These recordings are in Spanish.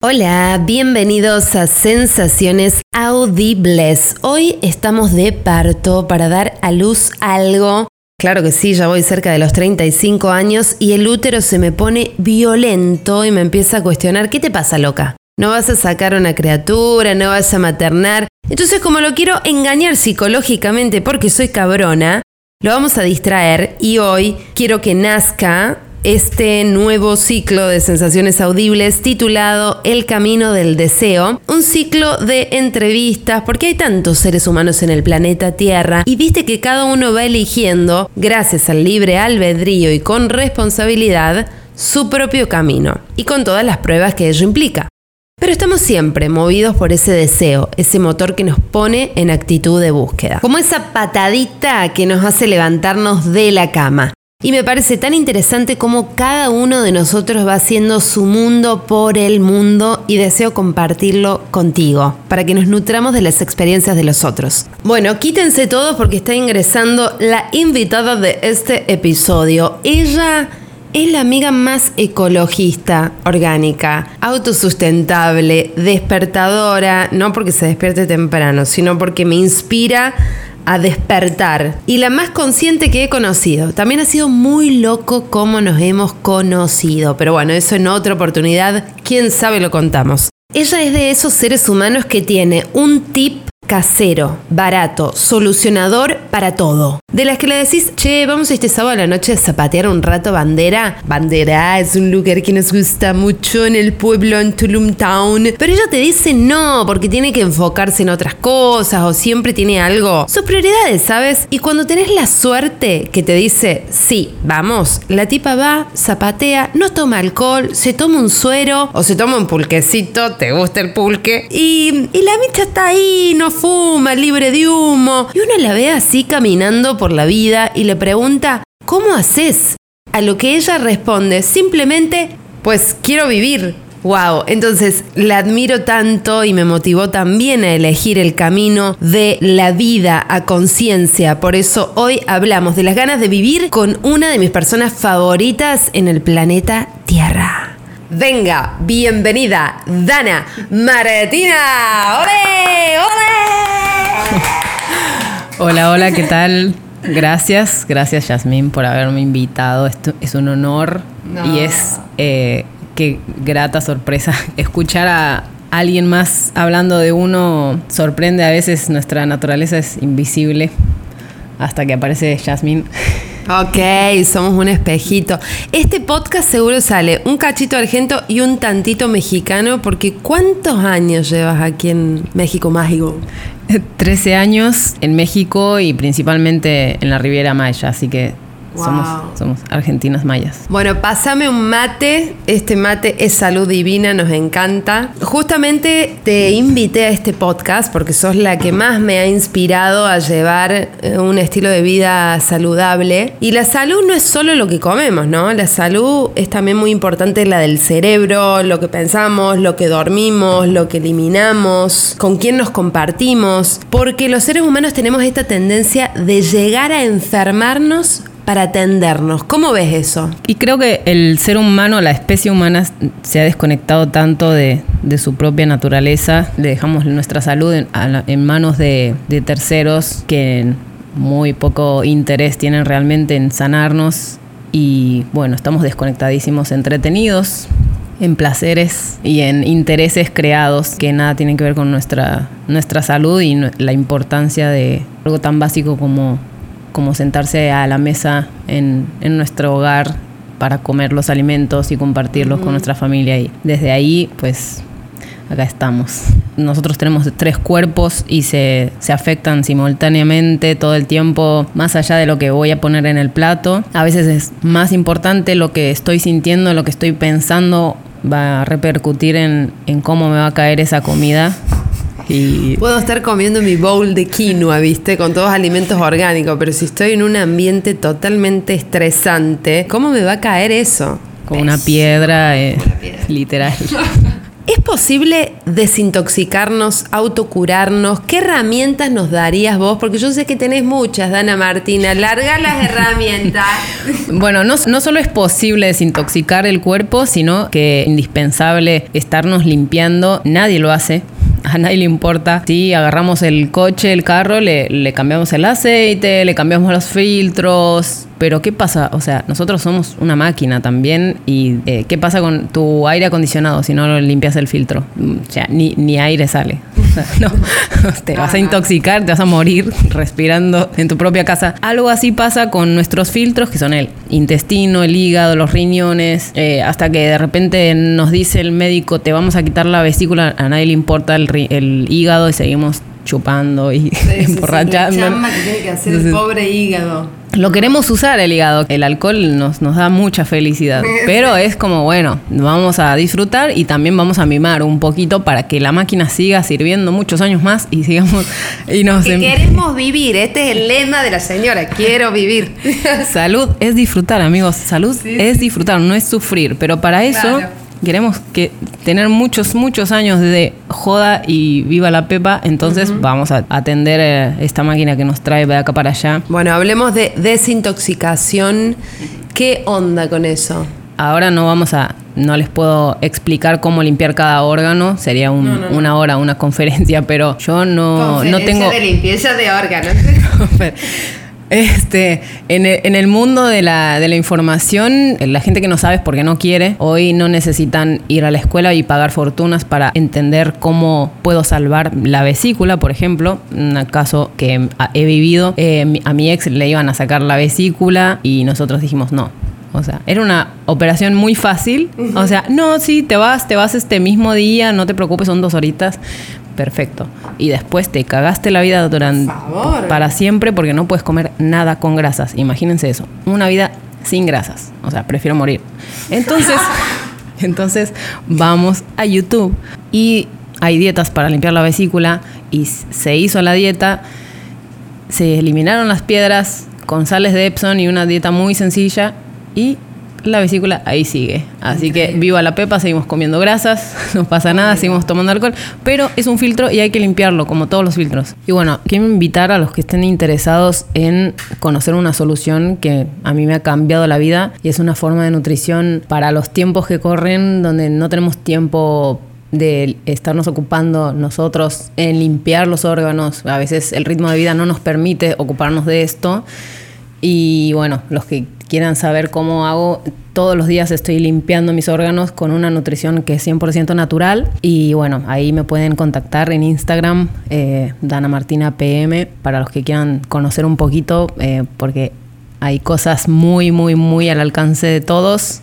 Hola, bienvenidos a Sensaciones Audibles. Hoy estamos de parto para dar a luz algo. Claro que sí, ya voy cerca de los 35 años y el útero se me pone violento y me empieza a cuestionar, ¿qué te pasa loca? No vas a sacar una criatura, no vas a maternar. Entonces como lo quiero engañar psicológicamente porque soy cabrona, lo vamos a distraer y hoy quiero que nazca este nuevo ciclo de sensaciones audibles titulado El Camino del Deseo, un ciclo de entrevistas, porque hay tantos seres humanos en el planeta Tierra y viste que cada uno va eligiendo, gracias al libre albedrío y con responsabilidad, su propio camino, y con todas las pruebas que ello implica. Pero estamos siempre movidos por ese deseo, ese motor que nos pone en actitud de búsqueda, como esa patadita que nos hace levantarnos de la cama. Y me parece tan interesante cómo cada uno de nosotros va haciendo su mundo por el mundo y deseo compartirlo contigo, para que nos nutramos de las experiencias de los otros. Bueno, quítense todos porque está ingresando la invitada de este episodio. Ella es la amiga más ecologista, orgánica, autosustentable, despertadora, no porque se despierte temprano, sino porque me inspira a despertar. Y la más consciente que he conocido. También ha sido muy loco cómo nos hemos conocido. Pero bueno, eso en otra oportunidad, quién sabe lo contamos. Ella es de esos seres humanos que tiene un tip casero, barato, solucionador para todo. De las que le decís, che, vamos este sábado a la noche a zapatear un rato bandera. Bandera es un lugar que nos gusta mucho en el pueblo, en Tulum Town. Pero ella te dice no, porque tiene que enfocarse en otras cosas o siempre tiene algo. Sus prioridades, ¿sabes? Y cuando tenés la suerte que te dice, sí, vamos, la tipa va, zapatea, no toma alcohol, se toma un suero o se toma un pulquecito, te gusta el pulque. Y, y la micha está ahí, no fuma, libre de humo. Y uno la ve así caminando por la vida y le pregunta, ¿cómo haces? A lo que ella responde, simplemente, pues quiero vivir. Wow, entonces la admiro tanto y me motivó también a elegir el camino de la vida a conciencia. Por eso hoy hablamos de las ganas de vivir con una de mis personas favoritas en el planeta Tierra. Venga, bienvenida, Dana Martina. ¡Ole! ¡Ole! Hola, hola, ¿qué tal? Gracias, gracias Yasmín por haberme invitado. Esto es un honor y es eh, qué grata sorpresa escuchar a alguien más hablando de uno. Sorprende a veces, nuestra naturaleza es invisible hasta que aparece Yasmín. Ok, somos un espejito. Este podcast seguro sale un cachito argento y un tantito mexicano, porque ¿cuántos años llevas aquí en México Mágico? 13 años en México y principalmente en la Riviera Maya, así que somos, somos argentinas mayas. Bueno, pásame un mate. Este mate es salud divina, nos encanta. Justamente te invité a este podcast porque sos la que más me ha inspirado a llevar eh, un estilo de vida saludable. Y la salud no es solo lo que comemos, ¿no? La salud es también muy importante la del cerebro, lo que pensamos, lo que dormimos, lo que eliminamos, con quién nos compartimos. Porque los seres humanos tenemos esta tendencia de llegar a enfermarnos para atendernos. ¿Cómo ves eso? Y creo que el ser humano, la especie humana, se ha desconectado tanto de, su propia naturaleza. Le dejamos nuestra salud en, manos de, terceros que muy poco interés tienen realmente en sanarnos. Y bueno, estamos desconectadísimos, entretenidos en placeres y en intereses creados que nada tienen que ver con nuestra, nuestra salud y la importancia de algo tan básico como como sentarse a la mesa en, nuestro hogar para comer los alimentos y compartirlos con nuestra familia. Y desde ahí, pues, acá estamos. Nosotros tenemos tres cuerpos y se, se, afectan simultáneamente todo el tiempo, más allá de lo que voy a poner en el plato. A veces es más importante lo que estoy sintiendo, lo que estoy pensando, va a repercutir en, en cómo me va a caer esa comida Puedo estar comiendo mi bowl de quinoa, ¿viste? Con todos alimentos orgánicos, pero si estoy en un ambiente totalmente estresante, ¿cómo me va a caer eso? Con una piedra, eh, literal. ¿Es posible desintoxicarnos, autocurarnos? ¿Qué herramientas nos darías vos? Porque yo sé que tenés muchas, Dana Martina. Larga las herramientas. bueno, no, no solo es posible desintoxicar el cuerpo, sino que es indispensable estarnos limpiando. Nadie lo hace a nadie le importa si agarramos el coche, el carro, le, le, cambiamos el aceite, le cambiamos los filtros. Pero ¿qué pasa? O sea, nosotros somos una máquina también y eh, ¿qué pasa con tu aire acondicionado si no limpias el filtro? O sea, ni, ni aire sale. no, te vas a intoxicar, te vas a morir respirando en tu propia casa. Algo así pasa con nuestros filtros, que son el intestino, el hígado, los riñones, eh, hasta que de repente nos dice el médico, te vamos a quitar la vesícula, a nadie le importa el, el hígado y seguimos chupando y emborrachando. que tiene que hacer el pobre hígado. Lo queremos usar el hígado. El alcohol nos, nos da mucha felicidad. Pero es como, bueno, vamos a disfrutar y también vamos a mimar un poquito para que la máquina siga sirviendo muchos años más y sigamos. Y nos em- queremos vivir. Este es el lema de la señora. Quiero vivir. Salud es disfrutar, amigos. Salud es disfrutar, no es sufrir. Pero para eso queremos que tener muchos, muchos años de joda y viva la pepa, entonces vamos a atender eh, esta máquina que nos trae de acá para allá. Bueno, hablemos de desintoxicación. ¿Qué onda con eso? Ahora no vamos a, no les puedo explicar cómo limpiar cada órgano, sería una hora, una conferencia, pero yo no, no tengo... de limpieza de órganos. Este, en el, en el mundo de la, de la, información, la gente que no sabe es porque no quiere. Hoy no necesitan ir a la escuela y pagar fortunas para entender cómo puedo salvar la vesícula, por ejemplo. Un caso que he vivido. Eh, a mi ex le iban a sacar la vesícula y nosotros dijimos no. O sea, era una operación muy fácil. O sea, no, sí, te vas, te vas este mismo día, no te preocupes, son dos horitas perfecto. Y después te cagaste la vida durante para siempre porque no puedes comer nada con grasas. Imagínense eso, una vida sin grasas. O sea, prefiero morir. Entonces, entonces vamos a YouTube y hay dietas para limpiar la vesícula y se hizo la dieta, se eliminaron las piedras con sales de Epson y una dieta muy sencilla y la vesícula ahí sigue. Así que viva la pepa, seguimos comiendo grasas, no pasa nada, seguimos tomando alcohol, pero es un filtro y hay que limpiarlo, como todos los filtros. Y bueno, quiero invitar a los que estén interesados en conocer una solución que a mí me ha cambiado la vida y es una forma de nutrición para los tiempos que corren, donde no tenemos tiempo de estarnos ocupando nosotros en limpiar los órganos. A veces el ritmo de vida no nos permite ocuparnos de esto. Y bueno, los que quieran saber cómo hago, todos los días estoy limpiando mis órganos con una nutrición que es 100% natural. Y bueno, ahí me pueden contactar en Instagram, eh, Dana Martina PM, para los que quieran conocer un poquito, eh, porque hay cosas muy, muy, muy al alcance de todos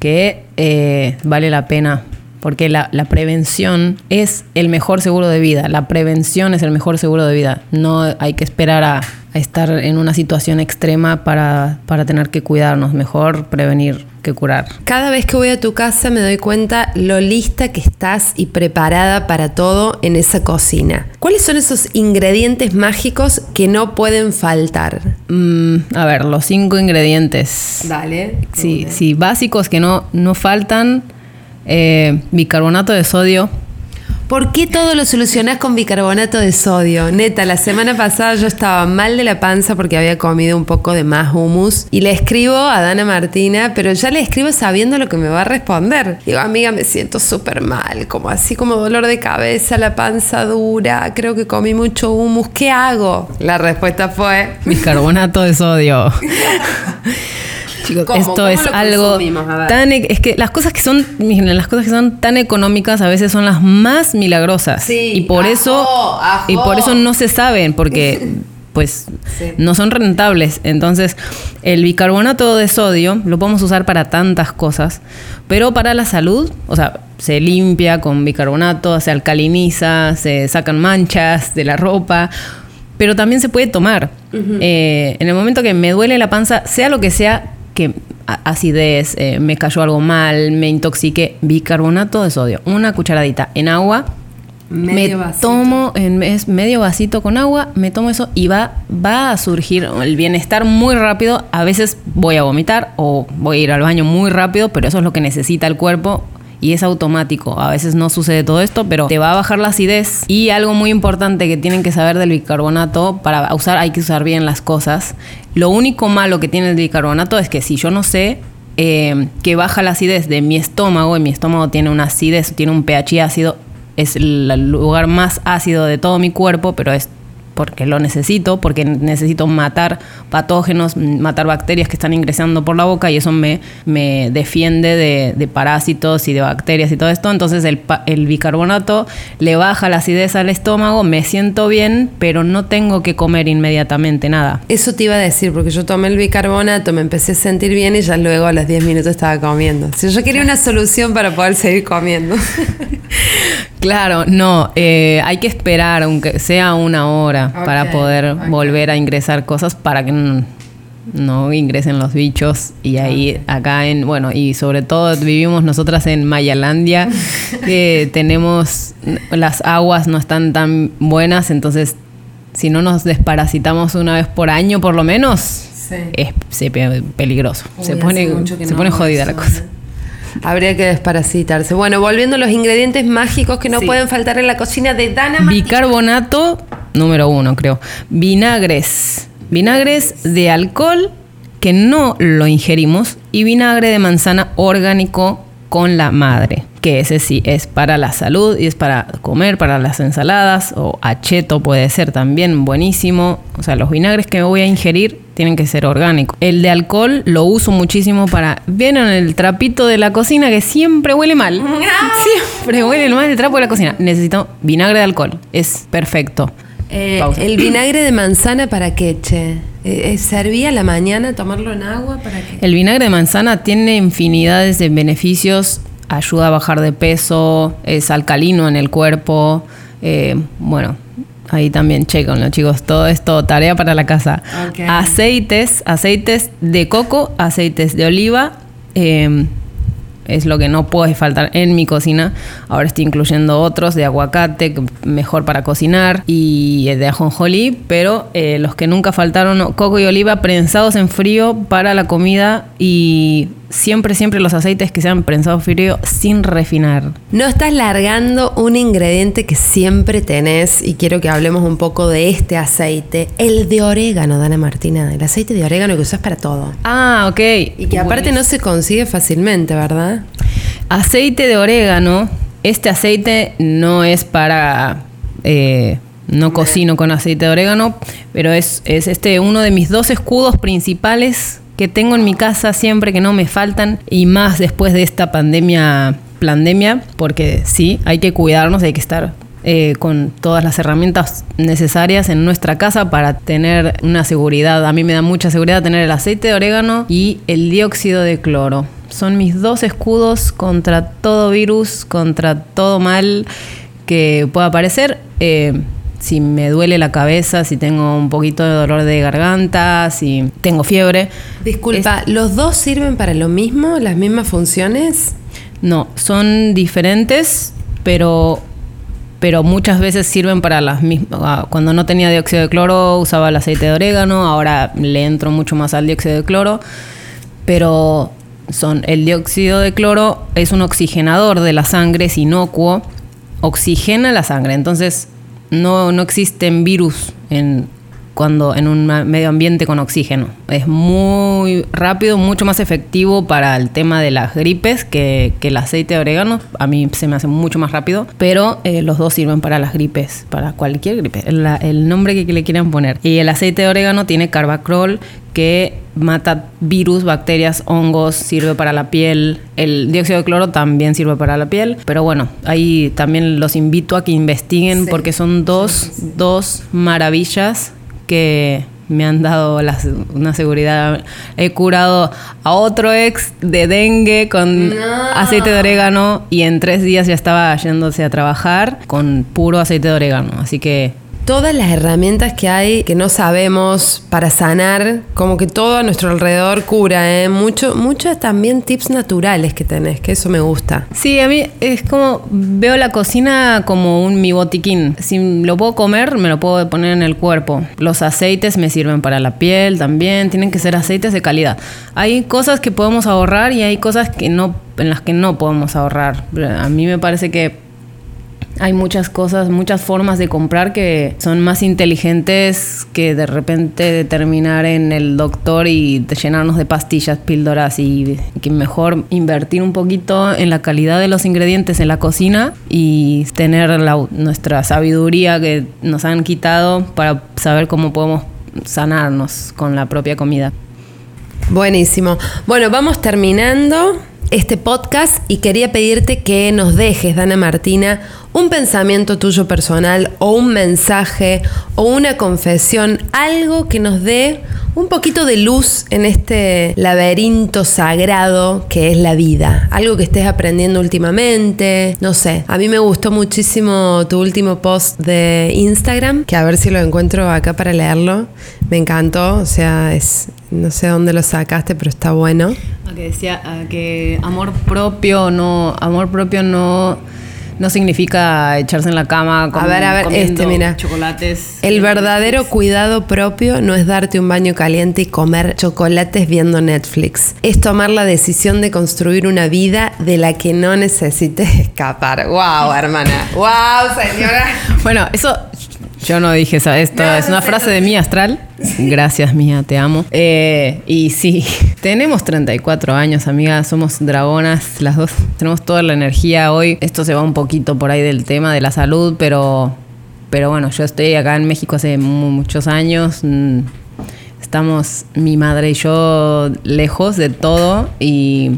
que eh, vale la pena porque la, la, prevención es el mejor seguro de vida. La prevención es el mejor seguro de vida. No hay que esperar a, a estar en una situación extrema para, para, tener que cuidarnos. Mejor prevenir que curar. Cada vez que voy a tu casa me doy cuenta lo lista que estás y preparada para todo en esa cocina. ¿Cuáles son esos ingredientes mágicos que no pueden faltar? Mm, a ver, los cinco ingredientes. Dale. Sí, sí, básicos que no, no faltan eh, bicarbonato de sodio. ¿Por qué todo lo solucionás con bicarbonato de sodio? Neta, la semana pasada yo estaba mal de la panza porque había comido un poco de más humus y le escribo a Dana Martina, pero ya le escribo sabiendo lo que me va a responder. Digo, amiga, me siento súper mal, como así como dolor de cabeza, la panza dura, creo que comí mucho humus, ¿qué hago? La respuesta fue... Bicarbonato de sodio. Chicos, esto es algo tan e-, es que las cosas que son las cosas que son tan económicas a veces son las más milagrosas sí, y por eso y por eso no se saben porque pues sí. no son rentables. Entonces, el bicarbonato de sodio lo podemos usar para tantas cosas, pero para la salud, o sea, se limpia con bicarbonato, se alcaliniza, se sacan manchas de la ropa, pero también se puede tomar. Uh -huh. eh, en el momento que me duele la panza, sea lo que sea, que acidez, eh, me cayó algo mal, me intoxiqué, bicarbonato de sodio, una cucharadita en agua. Medio me vasito. tomo en es medio vasito con agua, me tomo eso y va, va a surgir el bienestar muy rápido. A veces voy a vomitar o voy a ir al baño muy rápido, pero eso es lo que necesita el cuerpo y es automático. A veces no sucede todo esto, pero te va a bajar la acidez. Y algo muy importante que tienen que saber del bicarbonato, para usar hay que usar bien las cosas. Lo único malo que tiene el bicarbonato es que si yo no sé eh, que baja la acidez de mi estómago, y mi estómago tiene una acidez, tiene un pH ácido, es el lugar más ácido de todo mi cuerpo, pero es porque lo necesito, porque necesito matar patógenos, matar bacterias que están ingresando por la boca y eso me, me defiende de, parásitos y de bacterias y todo esto. Entonces el, el, bicarbonato le baja la acidez al estómago, me siento bien, pero no tengo que comer inmediatamente nada. Eso te iba a decir, porque yo tomé el bicarbonato, me empecé a sentir bien y ya luego a los 10 minutos estaba comiendo. Si yo quería una solución para poder seguir comiendo. claro, no, eh, hay que esperar, aunque sea una hora para poder volver a ingresar cosas para que no, ingresen los bichos y ahí acá en bueno y sobre todo vivimos nosotras en Mayalandia que tenemos las aguas no están tan buenas entonces si no nos desparasitamos una vez por año por lo menos es peligroso. Se pone se pone jodida la cosa Habría que desparasitarse. Bueno, volviendo a los ingredientes mágicos que no pueden faltar en la cocina de Dana Bicarbonato, número uno, creo. Vinagres. Vinagres de alcohol que no lo ingerimos y vinagre de manzana orgánico con la madre, que ese sí es para la salud y es para comer, para las ensaladas o acheto puede ser también buenísimo. O sea, los vinagres que me voy a ingerir tienen que ser orgánicos. El de alcohol lo uso muchísimo para... ¿Vieron el trapito de la cocina que siempre huele mal? Siempre huele mal el trapo de la cocina. Necesito vinagre de alcohol. Es perfecto. Eh, ¿El vinagre de manzana para qué, che? Eh, eh, ¿Servía a la mañana tomarlo en agua? ¿Para qué? El vinagre de manzana tiene infinidades de beneficios. Ayuda a bajar de peso, es alcalino en el cuerpo. bueno, ahí también checan los chicos. Todo esto, tarea para la casa. Aceites, aceites de coco, aceites de oliva es lo que no puede faltar en mi cocina. Ahora estoy incluyendo otros de aguacate, mejor para cocinar, y de ajonjolí, pero eh, los que nunca faltaron, coco y oliva prensados en frío para la comida y siempre, siempre los aceites que sean prensados frío sin refinar. No estás largando un ingrediente que siempre tenés y quiero que hablemos un poco de este aceite, el de orégano, Dana Martina, el aceite de orégano que usas para todo. Ah, ok. Y que aparte no se consigue fácilmente, ¿verdad? Aceite de orégano, este aceite no es para... Eh, no cocino con aceite de orégano, pero es, es este uno de mis dos escudos principales que tengo en mi casa siempre que no me faltan y más después de esta pandemia, pandemia, porque sí, hay que cuidarnos, hay que estar eh, con todas las herramientas necesarias en nuestra casa para tener una seguridad. A mí me da mucha seguridad tener el aceite de orégano y el dióxido de cloro. Son mis dos escudos contra todo virus, contra todo mal que pueda aparecer. Eh, si me duele la cabeza, si tengo un poquito de dolor de garganta, si tengo fiebre. Disculpa, ¿los dos sirven para lo mismo, las mismas funciones? No, son diferentes, pero pero muchas veces sirven para las mismas. Ah, cuando no tenía dióxido de cloro usaba el aceite de orégano, ahora le entro mucho más al dióxido de cloro, pero son el dióxido de cloro es un oxigenador de la sangre, es inocuo, oxigena la sangre, entonces no, no existen virus en, cuando en un medio ambiente con oxígeno. Es muy rápido, mucho más efectivo para el tema de las gripes que, el aceite de orégano. A mí se me hace mucho más rápido, pero eh, los dos sirven para las gripes, para cualquier gripe, el nombre que, le quieran poner. Y el aceite de orégano tiene carbacrol que mata virus, bacterias, hongos, sirve para la piel. El dióxido de cloro también sirve para la piel. Pero bueno, ahí también los invito a que investiguen porque son dos, dos maravillas que me han dado una seguridad. He curado a otro ex de dengue con aceite de orégano y en tres días ya estaba yéndose a trabajar con puro aceite de orégano. Así que todas las herramientas que hay que no sabemos para sanar, como que todo a nuestro alrededor cura, ¿eh? Mucho, muchos también tips naturales que tenés, que eso me gusta. Sí, a mí es como veo la cocina como un mi botiquín. Si lo puedo comer, me lo puedo poner en el cuerpo. Los aceites me sirven para la piel también, tienen que ser aceites de calidad. Hay cosas que podemos ahorrar y hay cosas que no en las que no podemos ahorrar. A mí me parece que hay muchas cosas, muchas formas de comprar que son más inteligentes que de repente terminar en el doctor y llenarnos de pastillas, píldoras y que mejor invertir un poquito en la calidad de los ingredientes en la cocina y tener nuestra sabiduría que nos han quitado para saber cómo podemos sanarnos con la propia comida. Buenísimo. Bueno, vamos terminando este podcast y quería pedirte que nos dejes, Dana Martina, un pensamiento tuyo personal o un mensaje o una confesión, algo que nos dé un poquito de luz en este laberinto sagrado que es la vida. Algo que estés aprendiendo últimamente, no sé. A mí me gustó muchísimo tu último post de Instagram, que a ver si lo encuentro acá para leerlo. Me encantó, o sea, es no sé dónde lo sacaste, pero está bueno. Que decía que amor propio no amor propio no no significa echarse en la cama con, a ver, a ver, este, mira. chocolates. El verdadero cuidado propio no es darte un baño caliente y comer chocolates viendo Netflix. Es tomar la decisión de construir una vida de la que no necesites escapar. ¡Wow, hermana! ¡Wow, señora! bueno, eso yo no dije. Esto es una frase de mí astral. Gracias, mía, te amo. Eh, y sí, tenemos 34 años, amigas. Somos dragonas, las dos. Tenemos toda la energía hoy. Esto se va un poquito por ahí del tema de la salud, pero, pero bueno, yo estoy acá en México hace muchos años. Mm, estamos mi madre y yo lejos de todo y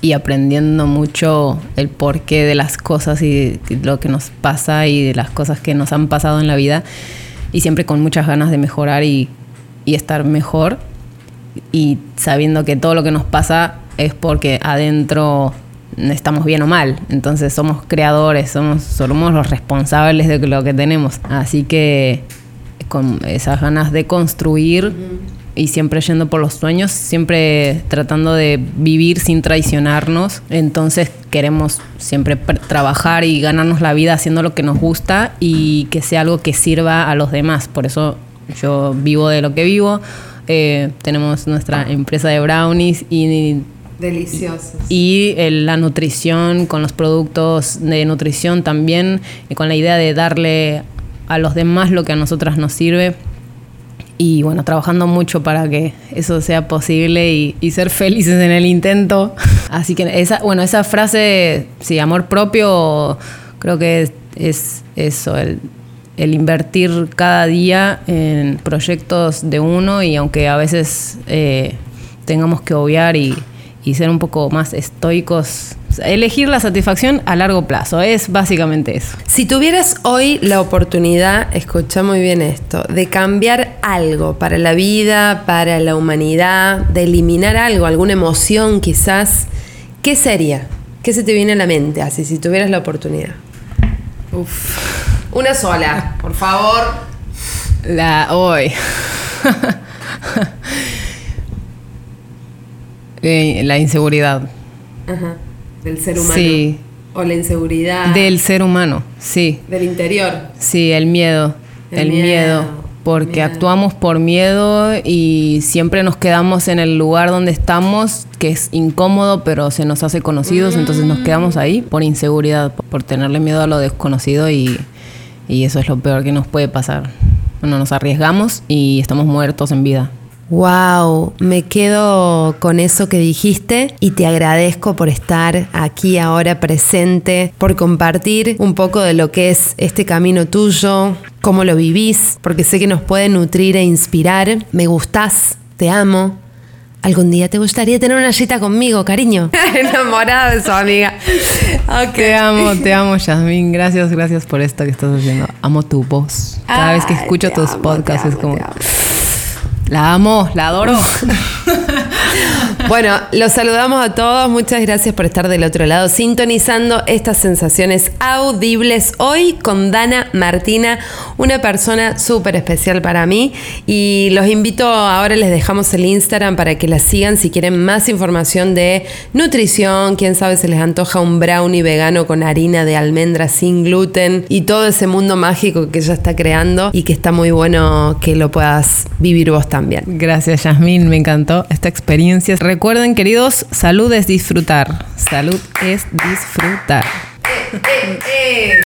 y aprendiendo mucho el porqué de las cosas y lo que nos pasa y de las cosas que nos han pasado en la vida y siempre con muchas ganas de mejorar y, estar mejor y sabiendo que todo lo que nos pasa es porque adentro estamos bien o mal, entonces somos creadores, somos, somos los responsables de lo que tenemos, así que con esas ganas de construir y siempre yendo por los sueños, siempre tratando de vivir sin traicionarnos. Entonces queremos siempre trabajar y ganarnos la vida haciendo lo que nos gusta y que sea algo que sirva a los demás. Por eso yo vivo de lo que vivo. Eh, tenemos nuestra empresa de brownies y Deliciosos. Y la nutrición, con los productos de nutrición también, y con la idea de darle a los demás lo que a nosotras nos sirve y bueno, trabajando mucho para que eso sea posible y, ser felices en el intento. Así que esa, bueno, esa frase, sí, amor propio, creo que es, eso, el, invertir cada día en proyectos de uno y aunque a veces eh, tengamos que obviar y, y ser un poco más estoicos elegir la satisfacción a largo plazo, es básicamente eso. Si tuvieras hoy la oportunidad, escucha muy bien esto, de cambiar algo para la vida, para la humanidad, de eliminar algo, alguna emoción quizás, ¿qué sería? ¿Qué se te viene a la mente así si tuvieras la oportunidad? Uf. Una sola, por favor. La hoy. Eh, la inseguridad. Ajá del ser humano. Sí. O la inseguridad. Del ser humano, sí. Del interior. Sí, el miedo. El, miedo, Porque actuamos por miedo y siempre nos quedamos en el lugar donde estamos, que es incómodo, pero se nos hace conocidos, entonces nos quedamos ahí por inseguridad, por tenerle miedo a lo desconocido y, y eso es lo peor que nos puede pasar. Bueno, nos arriesgamos y estamos muertos en vida. Wow, me quedo con eso que dijiste y te agradezco por estar aquí ahora presente, por compartir un poco de lo que es este camino tuyo, cómo lo vivís, porque sé que nos puede nutrir e inspirar. Me gustás, te amo. Algún día te gustaría tener una cita conmigo, cariño. Enamorada de su amiga. Te amo, te amo, Yasmin. Gracias, gracias por esto que estás haciendo. Amo tu voz. Cada vez que escucho tus podcasts es como... La amo, la adoro. Bueno, los saludamos a todos. Muchas gracias por estar del otro lado, sintonizando estas sensaciones audibles hoy con Dana Martina, una persona súper especial para mí. Y los invito, ahora les dejamos el Instagram para que la sigan si quieren más información de nutrición. Quién sabe, se les antoja un brownie vegano con harina de almendra sin gluten y todo ese mundo mágico que ella está creando y que está muy bueno que lo puedas vivir vos también. Gracias, Yasmín. Me encantó esta experiencia. Recuerden, queridos, salud es disfrutar. Salud es disfrutar. Eh, eh, eh.